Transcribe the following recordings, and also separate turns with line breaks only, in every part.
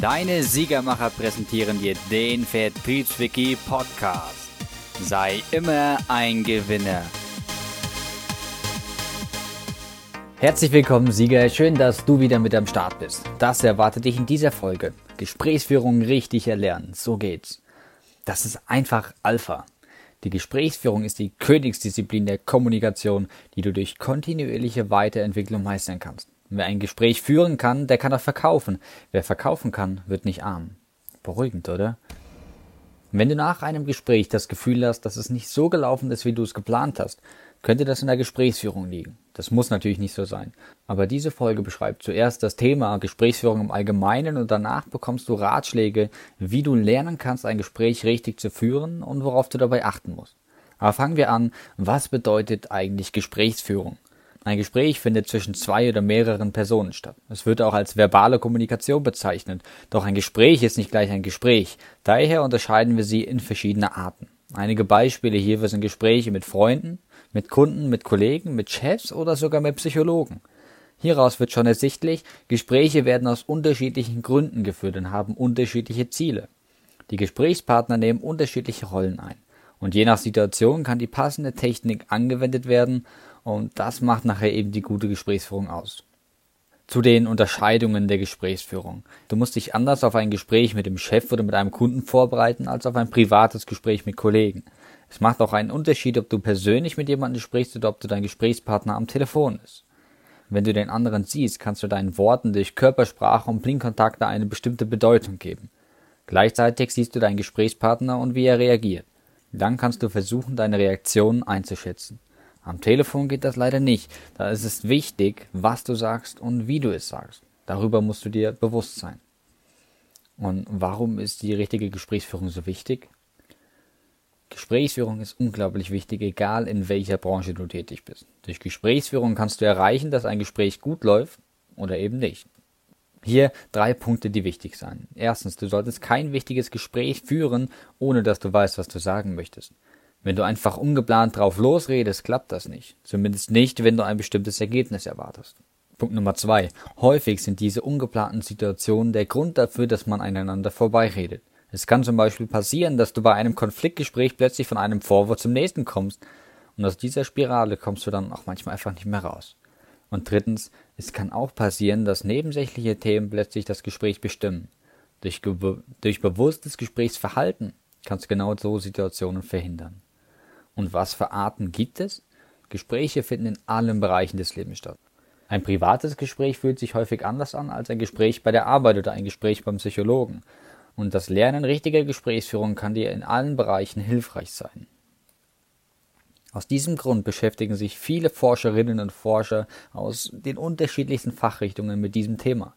Deine Siegermacher präsentieren dir den Vertriebswiki Podcast. Sei immer ein Gewinner. Herzlich willkommen, Sieger. Schön, dass du wieder mit am Start bist. Das erwartet dich in dieser Folge. Gesprächsführung richtig erlernen. So geht's. Das ist einfach Alpha. Die Gesprächsführung ist die Königsdisziplin der Kommunikation, die du durch kontinuierliche Weiterentwicklung meistern kannst. Wer ein Gespräch führen kann, der kann auch verkaufen. Wer verkaufen kann, wird nicht arm. Beruhigend, oder? Wenn du nach einem Gespräch das Gefühl hast, dass es nicht so gelaufen ist, wie du es geplant hast, könnte das in der Gesprächsführung liegen. Das muss natürlich nicht so sein. Aber diese Folge beschreibt zuerst das Thema Gesprächsführung im Allgemeinen und danach bekommst du Ratschläge, wie du lernen kannst, ein Gespräch richtig zu führen und worauf du dabei achten musst. Aber fangen wir an, was bedeutet eigentlich Gesprächsführung? Ein Gespräch findet zwischen zwei oder mehreren Personen statt. Es wird auch als verbale Kommunikation bezeichnet. Doch ein Gespräch ist nicht gleich ein Gespräch. Daher unterscheiden wir sie in verschiedene Arten. Einige Beispiele hierfür sind Gespräche mit Freunden, mit Kunden, mit Kollegen, mit Chefs oder sogar mit Psychologen. Hieraus wird schon ersichtlich, Gespräche werden aus unterschiedlichen Gründen geführt und haben unterschiedliche Ziele. Die Gesprächspartner nehmen unterschiedliche Rollen ein. Und je nach Situation kann die passende Technik angewendet werden und das macht nachher eben die gute Gesprächsführung aus. Zu den Unterscheidungen der Gesprächsführung. Du musst dich anders auf ein Gespräch mit dem Chef oder mit einem Kunden vorbereiten als auf ein privates Gespräch mit Kollegen. Es macht auch einen Unterschied, ob du persönlich mit jemandem sprichst oder ob du dein Gesprächspartner am Telefon ist. Wenn du den anderen siehst, kannst du deinen Worten durch Körpersprache und Blinkkontakte eine bestimmte Bedeutung geben. Gleichzeitig siehst du deinen Gesprächspartner und wie er reagiert. Dann kannst du versuchen, deine Reaktionen einzuschätzen. Am Telefon geht das leider nicht. Da ist es wichtig, was du sagst und wie du es sagst. Darüber musst du dir bewusst sein. Und warum ist die richtige Gesprächsführung so wichtig? Gesprächsführung ist unglaublich wichtig, egal in welcher Branche du tätig bist. Durch Gesprächsführung kannst du erreichen, dass ein Gespräch gut läuft oder eben nicht. Hier drei Punkte, die wichtig sind. Erstens, du solltest kein wichtiges Gespräch führen, ohne dass du weißt, was du sagen möchtest. Wenn du einfach ungeplant drauf losredest, klappt das nicht. Zumindest nicht, wenn du ein bestimmtes Ergebnis erwartest. Punkt Nummer zwei. Häufig sind diese ungeplanten Situationen der Grund dafür, dass man einander vorbeiredet. Es kann zum Beispiel passieren, dass du bei einem Konfliktgespräch plötzlich von einem Vorwurf zum nächsten kommst. Und aus dieser Spirale kommst du dann auch manchmal einfach nicht mehr raus. Und drittens, es kann auch passieren, dass nebensächliche Themen plötzlich das Gespräch bestimmen. Durch, durch bewusstes Gesprächsverhalten kannst du genau so Situationen verhindern. Und was für Arten gibt es? Gespräche finden in allen Bereichen des Lebens statt. Ein privates Gespräch fühlt sich häufig anders an als ein Gespräch bei der Arbeit oder ein Gespräch beim Psychologen. Und das Lernen richtiger Gesprächsführung kann dir in allen Bereichen hilfreich sein. Aus diesem Grund beschäftigen sich viele Forscherinnen und Forscher aus den unterschiedlichsten Fachrichtungen mit diesem Thema.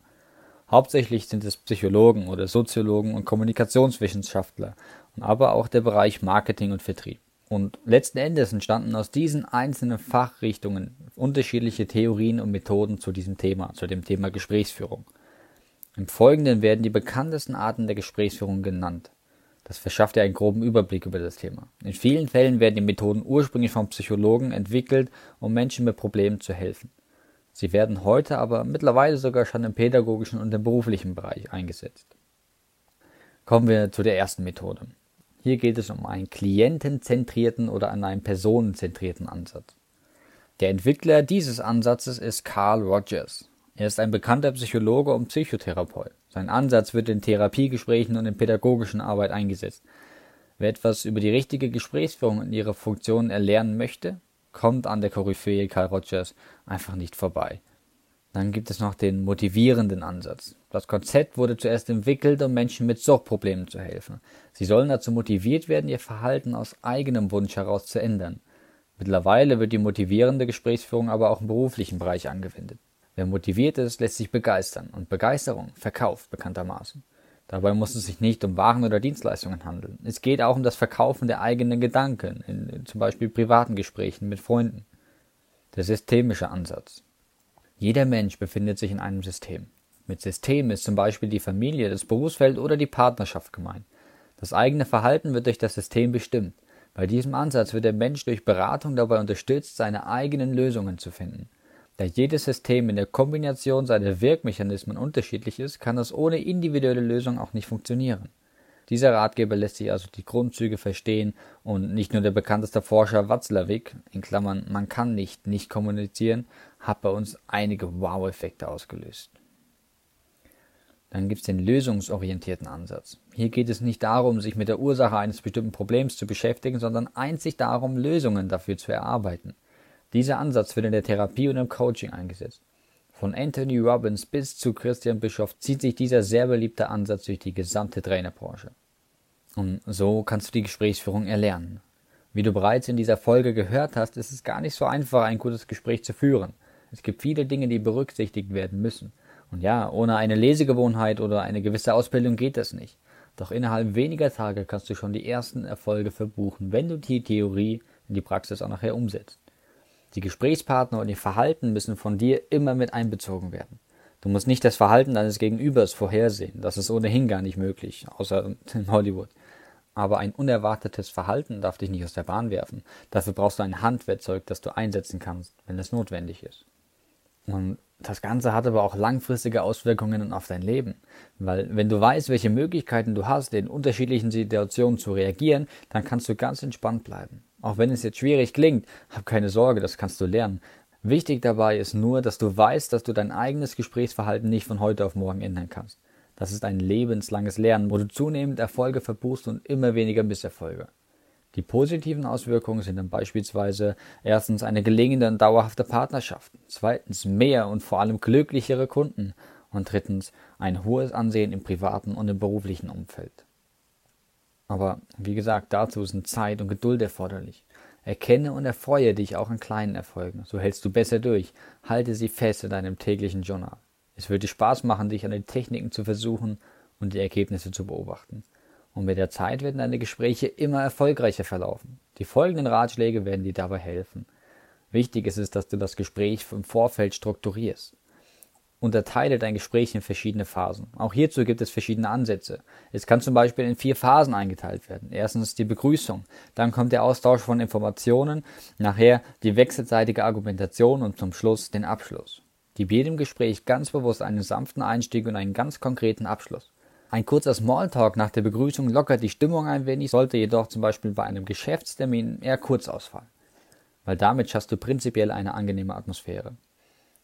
Hauptsächlich sind es Psychologen oder Soziologen und Kommunikationswissenschaftler, aber auch der Bereich Marketing und Vertrieb. Und letzten Endes entstanden aus diesen einzelnen Fachrichtungen unterschiedliche Theorien und Methoden zu diesem Thema, zu dem Thema Gesprächsführung. Im Folgenden werden die bekanntesten Arten der Gesprächsführung genannt. Das verschafft dir einen groben Überblick über das Thema. In vielen Fällen werden die Methoden ursprünglich von Psychologen entwickelt, um Menschen mit Problemen zu helfen. Sie werden heute aber mittlerweile sogar schon im pädagogischen und im beruflichen Bereich eingesetzt. Kommen wir zu der ersten Methode. Hier geht es um einen klientenzentrierten oder an einen personenzentrierten Ansatz. Der Entwickler dieses Ansatzes ist Carl Rogers. Er ist ein bekannter Psychologe und Psychotherapeut. Sein Ansatz wird in Therapiegesprächen und in pädagogischen Arbeit eingesetzt. Wer etwas über die richtige Gesprächsführung und ihre Funktionen erlernen möchte, kommt an der Koryphäe Carl Rogers einfach nicht vorbei. Dann gibt es noch den motivierenden Ansatz. Das Konzept wurde zuerst entwickelt, um Menschen mit Suchtproblemen zu helfen. Sie sollen dazu motiviert werden, ihr Verhalten aus eigenem Wunsch heraus zu ändern. Mittlerweile wird die motivierende Gesprächsführung aber auch im beruflichen Bereich angewendet. Wer motiviert ist, lässt sich begeistern und Begeisterung verkauft bekanntermaßen. Dabei muss es sich nicht um Waren oder Dienstleistungen handeln. Es geht auch um das Verkaufen der eigenen Gedanken, in, in zum Beispiel privaten Gesprächen mit Freunden. Der systemische Ansatz. Jeder Mensch befindet sich in einem System. Mit System ist zum Beispiel die Familie, das Berufsfeld oder die Partnerschaft gemeint. Das eigene Verhalten wird durch das System bestimmt. Bei diesem Ansatz wird der Mensch durch Beratung dabei unterstützt, seine eigenen Lösungen zu finden. Da jedes System in der Kombination seiner Wirkmechanismen unterschiedlich ist, kann es ohne individuelle Lösung auch nicht funktionieren. Dieser Ratgeber lässt sich also die Grundzüge verstehen und nicht nur der bekannteste Forscher Watzlawick, in Klammern, man kann nicht nicht kommunizieren, hat bei uns einige Wow-Effekte ausgelöst. Dann gibt es den lösungsorientierten Ansatz. Hier geht es nicht darum, sich mit der Ursache eines bestimmten Problems zu beschäftigen, sondern einzig darum, Lösungen dafür zu erarbeiten. Dieser Ansatz wird in der Therapie und im Coaching eingesetzt. Von Anthony Robbins bis zu Christian Bischoff zieht sich dieser sehr beliebte Ansatz durch die gesamte Trainerbranche. Und so kannst du die Gesprächsführung erlernen. Wie du bereits in dieser Folge gehört hast, ist es gar nicht so einfach, ein gutes Gespräch zu führen. Es gibt viele Dinge, die berücksichtigt werden müssen. Und ja, ohne eine Lesegewohnheit oder eine gewisse Ausbildung geht das nicht. Doch innerhalb weniger Tage kannst du schon die ersten Erfolge verbuchen, wenn du die Theorie in die Praxis auch nachher umsetzt. Die Gesprächspartner und ihr Verhalten müssen von dir immer mit einbezogen werden. Du musst nicht das Verhalten deines Gegenübers vorhersehen. Das ist ohnehin gar nicht möglich, außer in Hollywood. Aber ein unerwartetes Verhalten darf dich nicht aus der Bahn werfen. Dafür brauchst du ein Handwerkzeug, das du einsetzen kannst, wenn es notwendig ist. Und das Ganze hat aber auch langfristige Auswirkungen auf dein Leben. Weil wenn du weißt, welche Möglichkeiten du hast, in unterschiedlichen Situationen zu reagieren, dann kannst du ganz entspannt bleiben. Auch wenn es jetzt schwierig klingt, hab keine Sorge, das kannst du lernen. Wichtig dabei ist nur, dass du weißt, dass du dein eigenes Gesprächsverhalten nicht von heute auf morgen ändern kannst. Das ist ein lebenslanges Lernen, wo du zunehmend Erfolge verbuchst und immer weniger Misserfolge. Die positiven Auswirkungen sind dann beispielsweise erstens eine gelingende und dauerhafte Partnerschaft, zweitens mehr und vor allem glücklichere Kunden und drittens ein hohes Ansehen im privaten und im beruflichen Umfeld. Aber wie gesagt, dazu sind Zeit und Geduld erforderlich. Erkenne und erfreue dich auch an kleinen Erfolgen, so hältst du besser durch. Halte sie fest in deinem täglichen Journal. Es wird dir Spaß machen, dich an den Techniken zu versuchen und die Ergebnisse zu beobachten und mit der Zeit werden deine Gespräche immer erfolgreicher verlaufen. Die folgenden Ratschläge werden dir dabei helfen. Wichtig ist es, dass du das Gespräch im Vorfeld strukturierst. Unterteile dein Gespräch in verschiedene Phasen. Auch hierzu gibt es verschiedene Ansätze. Es kann zum Beispiel in vier Phasen eingeteilt werden. Erstens die Begrüßung, dann kommt der Austausch von Informationen, nachher die wechselseitige Argumentation und zum Schluss den Abschluss. Gib jedem Gespräch ganz bewusst einen sanften Einstieg und einen ganz konkreten Abschluss. Ein kurzer Smalltalk nach der Begrüßung lockert die Stimmung ein wenig, sollte jedoch zum Beispiel bei einem Geschäftstermin eher kurz ausfallen, weil damit schaffst du prinzipiell eine angenehme Atmosphäre.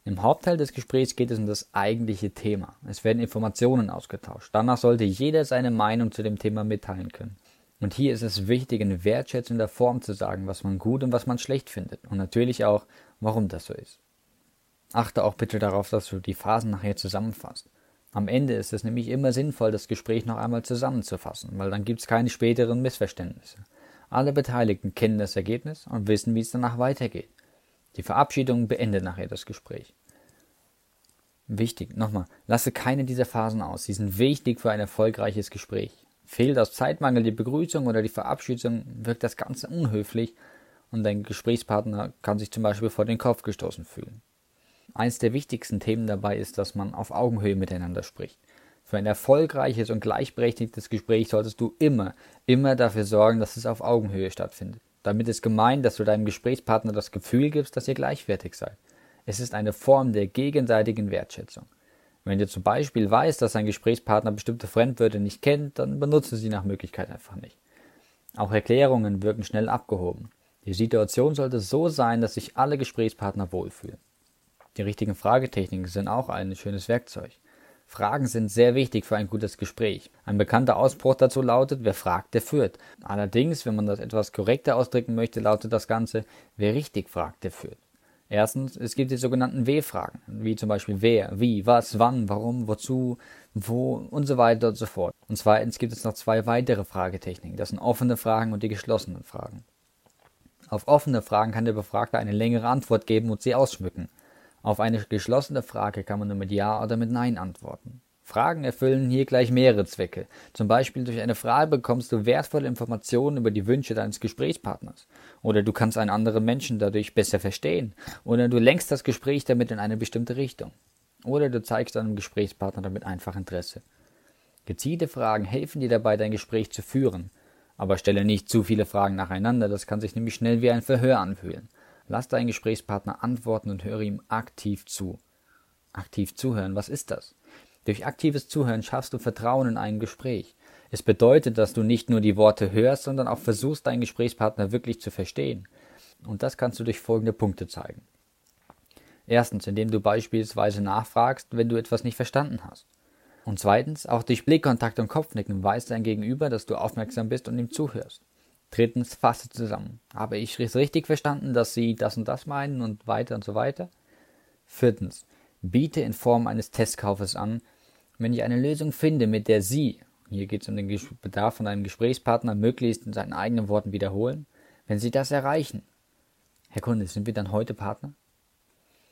Im Hauptteil des Gesprächs geht es um das eigentliche Thema. Es werden Informationen ausgetauscht. Danach sollte jeder seine Meinung zu dem Thema mitteilen können. Und hier ist es wichtig, in wertschätzender Form zu sagen, was man gut und was man schlecht findet. Und natürlich auch, warum das so ist. Achte auch bitte darauf, dass du die Phasen nachher zusammenfasst. Am Ende ist es nämlich immer sinnvoll, das Gespräch noch einmal zusammenzufassen, weil dann gibt es keine späteren Missverständnisse. Alle Beteiligten kennen das Ergebnis und wissen, wie es danach weitergeht. Die Verabschiedung beendet nachher das Gespräch. Wichtig, nochmal, lasse keine dieser Phasen aus. Sie sind wichtig für ein erfolgreiches Gespräch. Fehlt aus Zeitmangel die Begrüßung oder die Verabschiedung, wirkt das Ganze unhöflich und dein Gesprächspartner kann sich zum Beispiel vor den Kopf gestoßen fühlen. Eins der wichtigsten Themen dabei ist, dass man auf Augenhöhe miteinander spricht. Für ein erfolgreiches und gleichberechtigtes Gespräch solltest du immer, immer dafür sorgen, dass es auf Augenhöhe stattfindet. Damit ist gemeint, dass du deinem Gesprächspartner das Gefühl gibst, dass ihr gleichwertig seid. Es ist eine Form der gegenseitigen Wertschätzung. Wenn du zum Beispiel weißt, dass dein Gesprächspartner bestimmte Fremdwörter nicht kennt, dann benutze sie nach Möglichkeit einfach nicht. Auch Erklärungen wirken schnell abgehoben. Die Situation sollte so sein, dass sich alle Gesprächspartner wohlfühlen. Die richtigen Fragetechniken sind auch ein schönes Werkzeug. Fragen sind sehr wichtig für ein gutes Gespräch. Ein bekannter Ausbruch dazu lautet, wer fragt, der führt. Allerdings, wenn man das etwas korrekter ausdrücken möchte, lautet das Ganze, wer richtig fragt, der führt. Erstens, es gibt die sogenannten W-Fragen, wie zum Beispiel wer, wie, was, wann, warum, wozu, wo und so weiter und so fort. Und zweitens gibt es noch zwei weitere Fragetechniken. Das sind offene Fragen und die geschlossenen Fragen. Auf offene Fragen kann der Befragte eine längere Antwort geben und sie ausschmücken. Auf eine geschlossene Frage kann man nur mit Ja oder mit Nein antworten. Fragen erfüllen hier gleich mehrere Zwecke. Zum Beispiel durch eine Frage bekommst du wertvolle Informationen über die Wünsche deines Gesprächspartners. Oder du kannst einen anderen Menschen dadurch besser verstehen. Oder du lenkst das Gespräch damit in eine bestimmte Richtung. Oder du zeigst deinem Gesprächspartner damit einfach Interesse. Gezielte Fragen helfen dir dabei, dein Gespräch zu führen. Aber stelle nicht zu viele Fragen nacheinander, das kann sich nämlich schnell wie ein Verhör anfühlen. Lass deinen Gesprächspartner antworten und höre ihm aktiv zu. Aktiv zuhören, was ist das? Durch aktives Zuhören schaffst du Vertrauen in ein Gespräch. Es bedeutet, dass du nicht nur die Worte hörst, sondern auch versuchst, deinen Gesprächspartner wirklich zu verstehen. Und das kannst du durch folgende Punkte zeigen. Erstens, indem du beispielsweise nachfragst, wenn du etwas nicht verstanden hast. Und zweitens, auch durch Blickkontakt und Kopfnicken weist dein Gegenüber, dass du aufmerksam bist und ihm zuhörst. Drittens, fasse zusammen. Habe ich es richtig verstanden, dass Sie das und das meinen und weiter und so weiter? Viertens, biete in Form eines Testkaufes an, wenn ich eine Lösung finde, mit der Sie, hier geht es um den Bedarf von einem Gesprächspartner, möglichst in seinen eigenen Worten wiederholen, wenn Sie das erreichen. Herr Kunde, sind wir dann heute Partner?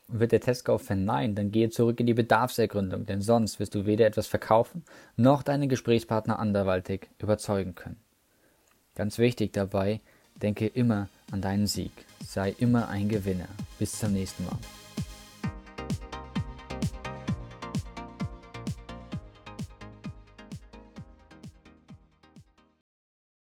Wird der Testkauf verneint, dann gehe zurück in die Bedarfsergründung, denn sonst wirst du weder etwas verkaufen, noch deinen Gesprächspartner anderweitig überzeugen können. Ganz wichtig dabei, denke immer an deinen Sieg. Sei immer ein Gewinner. Bis zum nächsten Mal.